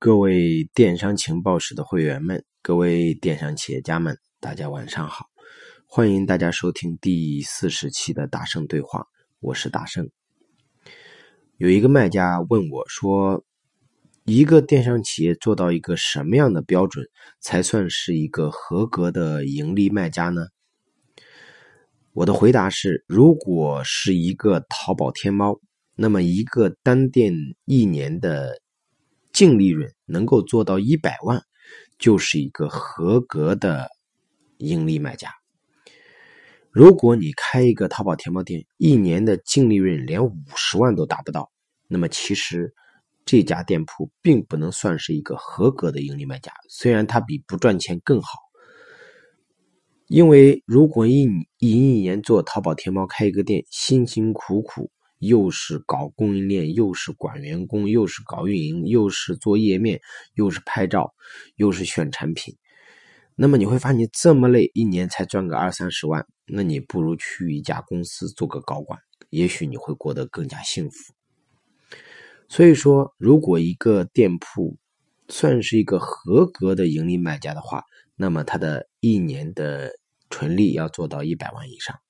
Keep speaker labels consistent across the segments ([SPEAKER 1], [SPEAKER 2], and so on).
[SPEAKER 1] 各位电商情报室的会员们，各位电商企业家们，大家晚上好！欢迎大家收听第四十期的大圣对话，我是大圣。有一个卖家问我说：“一个电商企业做到一个什么样的标准，才算是一个合格的盈利卖家呢？”我的回答是：如果是一个淘宝天猫，那么一个单店一年的。净利润能够做到一百万，就是一个合格的盈利卖家。如果你开一个淘宝天猫店，一年的净利润连五十万都达不到，那么其实这家店铺并不能算是一个合格的盈利卖家。虽然它比不赚钱更好，因为如果一一一年做淘宝天猫开一个店，辛辛苦苦。又是搞供应链，又是管员工，又是搞运营，又是做页面，又是拍照，又是选产品。那么你会发现，这么累，一年才赚个二三十万，那你不如去一家公司做个高管，也许你会过得更加幸福。所以说，如果一个店铺算是一个合格的盈利卖家的话，那么他的一年的纯利要做到一百万以上。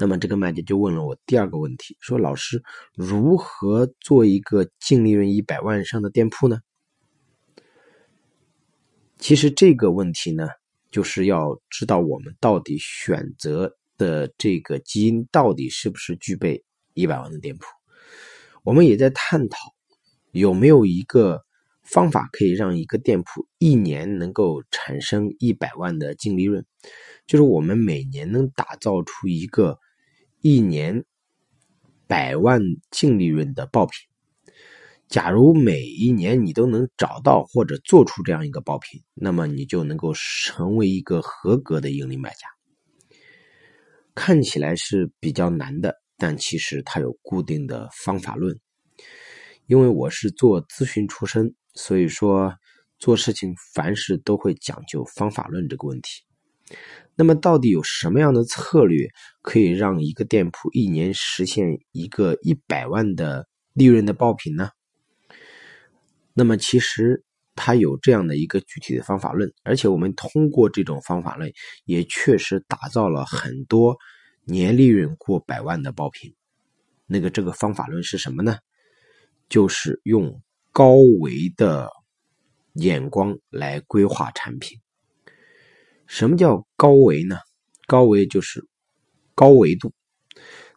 [SPEAKER 1] 那么这个卖家就问了我第二个问题，说：“老师，如何做一个净利润一百万以上的店铺呢？”其实这个问题呢，就是要知道我们到底选择的这个基因到底是不是具备一百万的店铺。我们也在探讨有没有一个方法可以让一个店铺一年能够产生一百万的净利润，就是我们每年能打造出一个。一年百万净利润的爆品，假如每一年你都能找到或者做出这样一个爆品，那么你就能够成为一个合格的盈利卖家。看起来是比较难的，但其实它有固定的方法论。因为我是做咨询出身，所以说做事情凡事都会讲究方法论这个问题。那么，到底有什么样的策略可以让一个店铺一年实现一个一百万的利润的爆品呢？那么，其实它有这样的一个具体的方法论，而且我们通过这种方法论，也确实打造了很多年利润过百万的爆品。那个这个方法论是什么呢？就是用高维的眼光来规划产品。什么叫高维呢？高维就是高维度。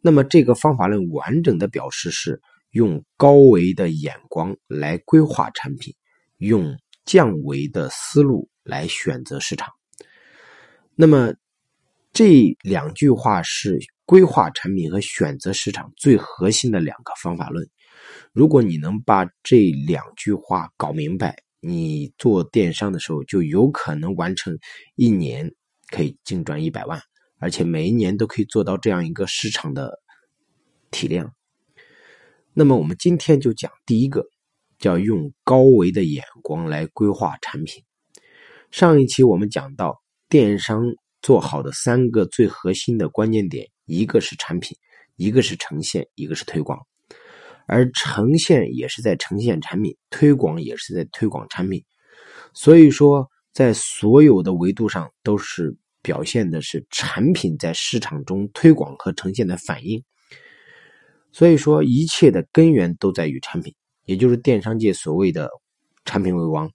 [SPEAKER 1] 那么这个方法论完整的表示是用高维的眼光来规划产品，用降维的思路来选择市场。那么这两句话是规划产品和选择市场最核心的两个方法论。如果你能把这两句话搞明白。你做电商的时候，就有可能完成一年可以净赚一百万，而且每一年都可以做到这样一个市场的体量。那么我们今天就讲第一个，叫用高维的眼光来规划产品。上一期我们讲到电商做好的三个最核心的关键点，一个是产品，一个是呈现，一个是推广。而呈现也是在呈现产品，推广也是在推广产品，所以说在所有的维度上都是表现的是产品在市场中推广和呈现的反应。所以说一切的根源都在于产品，也就是电商界所谓的“产品为王”。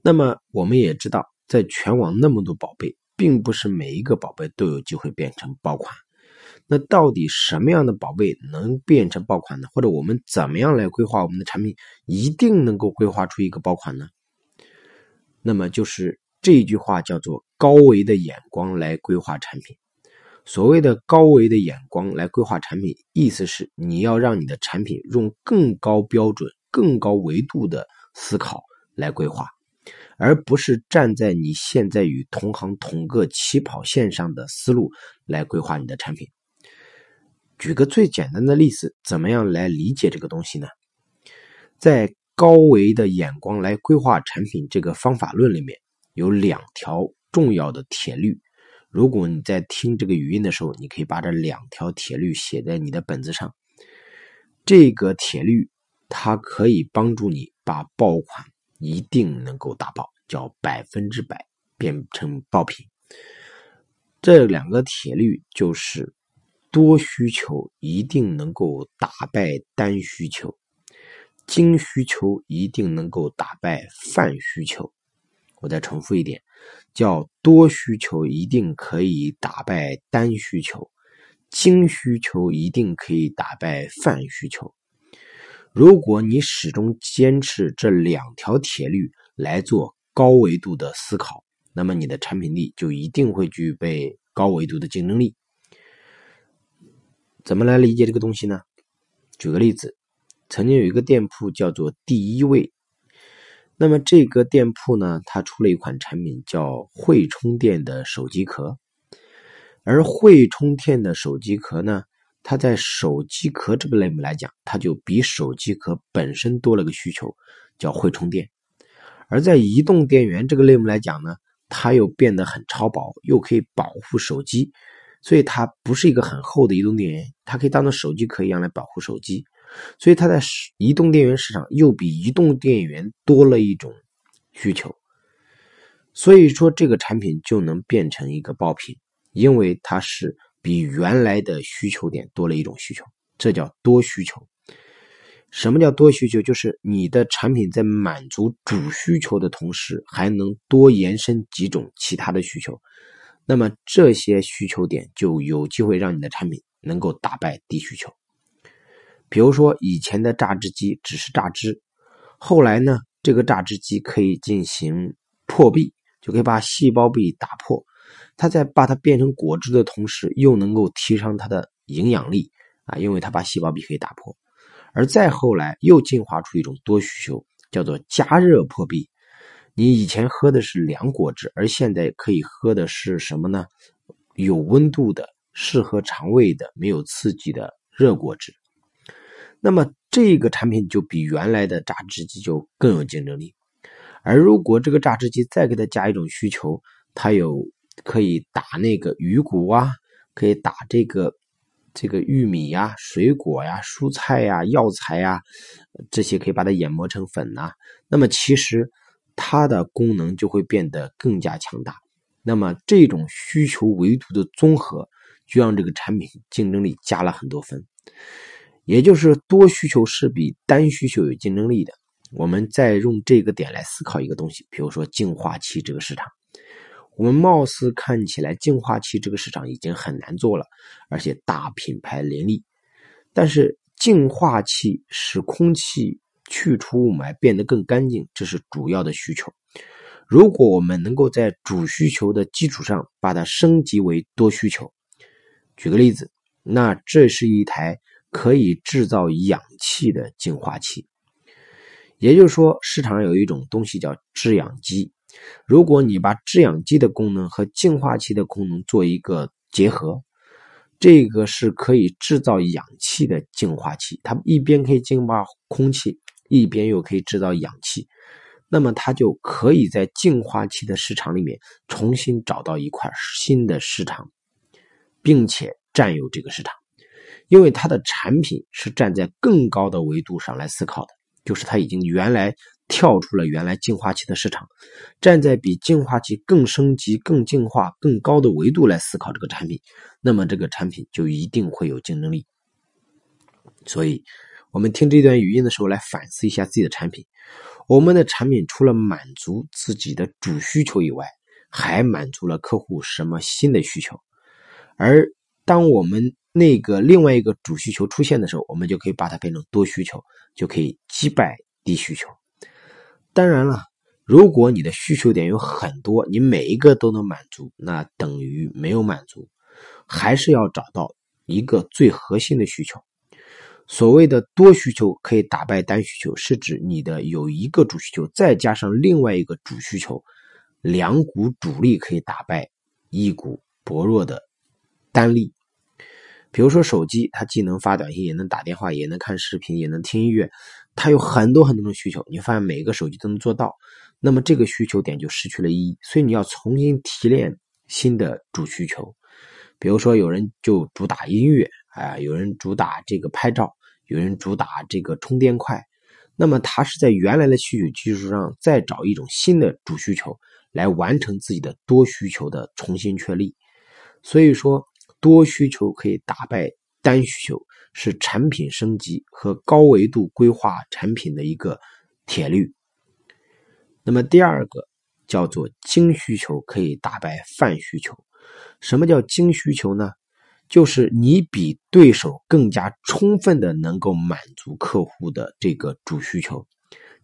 [SPEAKER 1] 那么我们也知道，在全网那么多宝贝，并不是每一个宝贝都有机会变成爆款。那到底什么样的宝贝能变成爆款呢？或者我们怎么样来规划我们的产品，一定能够规划出一个爆款呢？那么就是这句话叫做“高维的眼光来规划产品”。所谓的高维的眼光来规划产品，意思是你要让你的产品用更高标准、更高维度的思考来规划，而不是站在你现在与同行同个起跑线上的思路来规划你的产品。举个最简单的例子，怎么样来理解这个东西呢？在高维的眼光来规划产品这个方法论里面，有两条重要的铁律。如果你在听这个语音的时候，你可以把这两条铁律写在你的本子上。这个铁律它可以帮助你把爆款一定能够打爆，叫百分之百变成爆品。这两个铁律就是：多需求一定能够打败单需求，精需求一定能够打败泛需求。我再重复一点，叫多需求一定可以打败单需求，精需求一定可以打败泛需求。如果你始终坚持这两条铁律来做高维度的思考，那么你的产品力就一定会具备高维度的竞争力。怎么来理解这个东西呢？举个例子，曾经有一个店铺叫做第一位，那么这个店铺呢，它出了一款产品叫会充电的手机壳，而会充电的手机壳呢。它在手机壳这个类目来讲，它就比手机壳本身多了个需求，叫会充电；而在移动电源这个类目来讲呢，它又变得很超薄，又可以保护手机，所以它不是一个很厚的移动电源，它可以当做手机壳一样来保护手机，所以它在移动电源市场又比移动电源多了一种需求，所以说这个产品就能变成一个爆品，因为它是。比原来的需求点多了一种需求，这叫多需求。什么叫多需求？就是你的产品在满足主需求的同时，还能多延伸几种其他的需求。那么这些需求点就有机会让你的产品能够打败低需求。比如说，以前的榨汁机只是榨汁，后来呢，这个榨汁机可以进行破壁，就可以把细胞壁打破。它在把它变成果汁的同时，又能够提升它的营养力啊，因为它把细胞壁可以打破。而再后来又进化出一种多需求，叫做加热破壁。你以前喝的是凉果汁，而现在可以喝的是什么呢？有温度的、适合肠胃的、没有刺激的热果汁。那么这个产品就比原来的榨汁机就更有竞争力。而如果这个榨汁机再给它加一种需求，它有。可以打那个鱼骨啊，可以打这个这个玉米呀、水果呀、蔬菜呀、药材呀，这些可以把它研磨成粉呐。那么其实它的功能就会变得更加强大。那么这种需求维度的综合，就让这个产品竞争力加了很多分。也就是多需求是比单需求有竞争力的。我们再用这个点来思考一个东西，比如说净化器这个市场。我们貌似看起来净化器这个市场已经很难做了，而且大品牌林立。但是净化器使空气去除雾霾变得更干净，这是主要的需求。如果我们能够在主需求的基础上把它升级为多需求，举个例子，那这是一台可以制造氧气的净化器。也就是说，市场上有一种东西叫制氧机。如果你把制氧机的功能和净化器的功能做一个结合，这个是可以制造氧气的净化器。它一边可以净化空气，一边又可以制造氧气，那么它就可以在净化器的市场里面重新找到一块新的市场，并且占有这个市场，因为它的产品是站在更高的维度上来思考的，就是它已经原来。跳出了原来净化器的市场，站在比净化器更升级、更净化、更高的维度来思考这个产品，那么这个产品就一定会有竞争力。所以，我们听这段语音的时候，来反思一下自己的产品。我们的产品除了满足自己的主需求以外，还满足了客户什么新的需求？而当我们那个另外一个主需求出现的时候，我们就可以把它变成多需求，就可以击败低需求。当然了，如果你的需求点有很多，你每一个都能满足，那等于没有满足。还是要找到一个最核心的需求。所谓的多需求可以打败单需求，是指你的有一个主需求，再加上另外一个主需求，两股主力可以打败一股薄弱的单力。比如说手机，它既能发短信，也能打电话，也能看视频，也能听音乐。它有很多很多种需求，你发现每个手机都能做到，那么这个需求点就失去了意义。所以你要重新提炼新的主需求。比如说，有人就主打音乐，啊，有人主打这个拍照，有人主打这个充电快，那么它是在原来的需求基础上再找一种新的主需求来完成自己的多需求的重新确立。所以说，多需求可以打败单需求，是产品升级和高维度规划产品的一个铁律。那么第二个叫做精需求可以打败泛需求。什么叫精需求呢？就是你比对手更加充分的能够满足客户的这个主需求。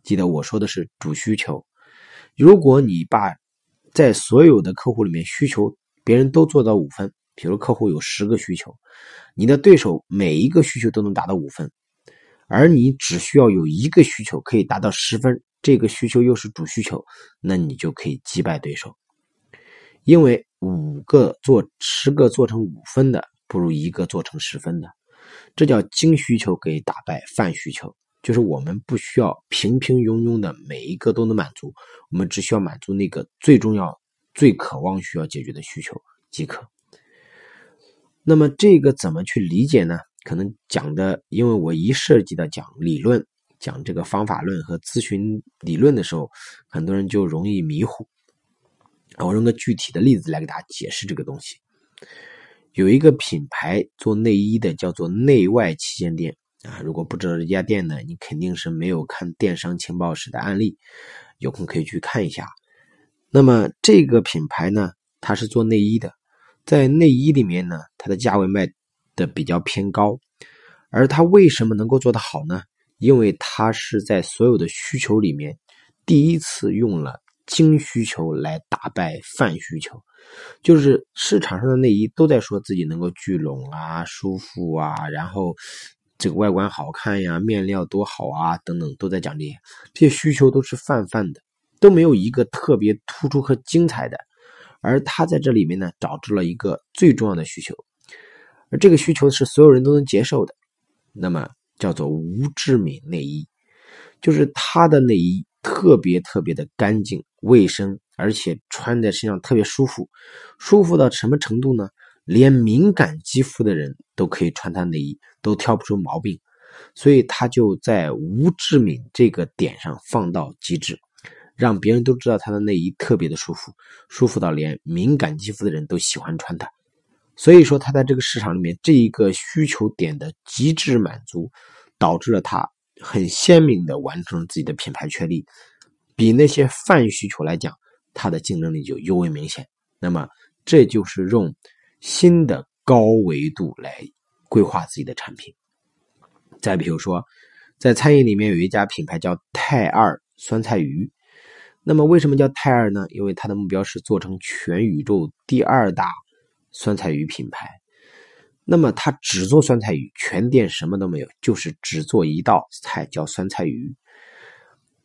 [SPEAKER 1] 记得我说的是主需求。如果你把在所有的客户里面需求。别人都做到五分，比如客户有十个需求，你的对手每一个需求都能达到五分，而你只需要有一个需求可以达到十分，这个需求又是主需求，那你就可以击败对手。因为五个做十个做成五分的，不如一个做成十分的，这叫精需求可以打败泛需求，就是我们不需要平平庸庸的每一个都能满足，我们只需要满足那个最重要。最渴望需要解决的需求即可。那么这个怎么去理解呢？可能讲的，因为我一涉及到讲理论、讲这个方法论和咨询理论的时候，很多人就容易迷糊。我用个具体的例子来给大家解释这个东西。有一个品牌做内衣的，叫做内外旗舰店啊。如果不知道这家店呢，你肯定是没有看电商情报室的案例，有空可以去看一下。那么这个品牌呢，它是做内衣的，在内衣里面呢，它的价位卖的比较偏高，而它为什么能够做得好呢？因为它是在所有的需求里面，第一次用了精需求来打败泛需求，就是市场上的内衣都在说自己能够聚拢啊、舒服啊，然后这个外观好看呀、面料多好啊等等，都在讲这些，这些需求都是泛泛的。都没有一个特别突出和精彩的，而他在这里面呢，找出了一个最重要的需求，而这个需求是所有人都能接受的，那么叫做无致敏内衣，就是他的内衣特别特别的干净卫生，而且穿在身上特别舒服，舒服到什么程度呢？连敏感肌肤的人都可以穿他内衣，都挑不出毛病，所以他就在无致敏这个点上放到极致。让别人都知道他的内衣特别的舒服，舒服到连敏感肌肤的人都喜欢穿它。所以说，他在这个市场里面这一个需求点的极致满足，导致了他很鲜明的完成自己的品牌确立。比那些泛需求来讲，它的竞争力就尤为明显。那么，这就是用新的高维度来规划自己的产品。再比如说，在餐饮里面有一家品牌叫泰二酸菜鱼。那么为什么叫泰二呢？因为它的目标是做成全宇宙第二大酸菜鱼品牌。那么他只做酸菜鱼，全店什么都没有，就是只做一道菜叫酸菜鱼。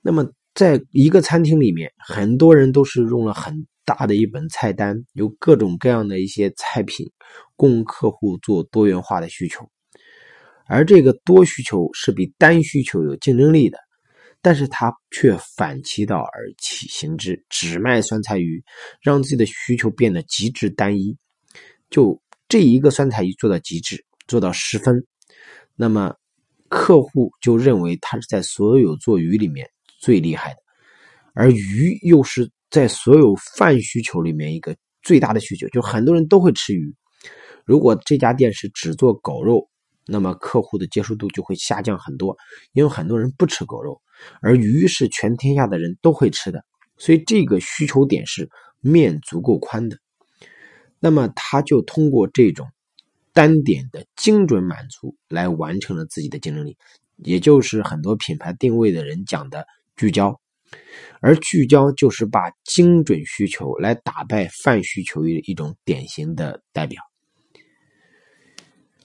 [SPEAKER 1] 那么在一个餐厅里面，很多人都是用了很大的一本菜单，有各种各样的一些菜品，供客户做多元化的需求。而这个多需求是比单需求有竞争力的。但是他却反其道而起行之，只卖酸菜鱼，让自己的需求变得极致单一。就这一个酸菜鱼做到极致，做到十分，那么客户就认为他是在所有做鱼里面最厉害的。而鱼又是在所有饭需求里面一个最大的需求，就很多人都会吃鱼。如果这家店是只做狗肉，那么客户的接受度就会下降很多，因为很多人不吃狗肉。而鱼是全天下的人都会吃的，所以这个需求点是面足够宽的。那么他就通过这种单点的精准满足来完成了自己的竞争力，也就是很多品牌定位的人讲的聚焦。而聚焦就是把精准需求来打败泛需求的一种典型的代表。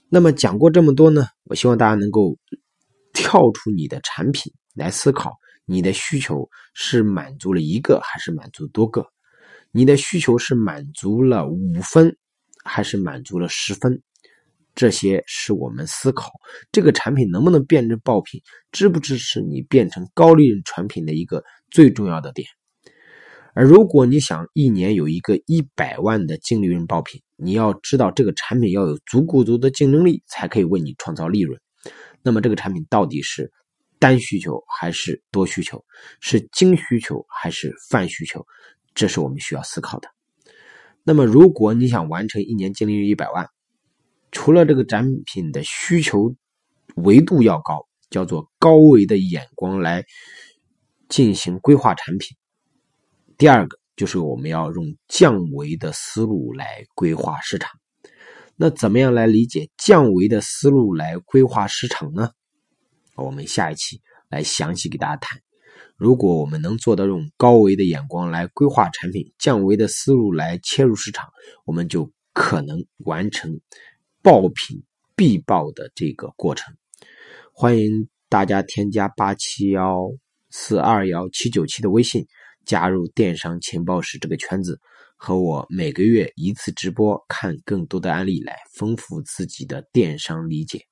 [SPEAKER 1] 那么讲过这么多呢，我希望大家能够跳出你的产品。来思考你的需求是满足了一个还是满足多个？你的需求是满足了五分还是满足了十分？这些是我们思考这个产品能不能变成爆品，支不支持你变成高利润产品的一个最重要的点。而如果你想一年有一个一百万的净利润爆品，你要知道这个产品要有足够足的竞争力，才可以为你创造利润。那么这个产品到底是？单需求还是多需求？是精需求还是泛需求？这是我们需要思考的。那么，如果你想完成一年净利润一百万，除了这个展品的需求维度要高，叫做高维的眼光来进行规划产品。第二个就是我们要用降维的思路来规划市场。那怎么样来理解降维的思路来规划市场呢？我们下一期来详细给大家谈。如果我们能做到用高维的眼光来规划产品，降维的思路来切入市场，我们就可能完成爆品必爆的这个过程。欢迎大家添加八七幺四二幺七九七的微信，加入电商情报室这个圈子，和我每个月一次直播，看更多的案例，来丰富自己的电商理解。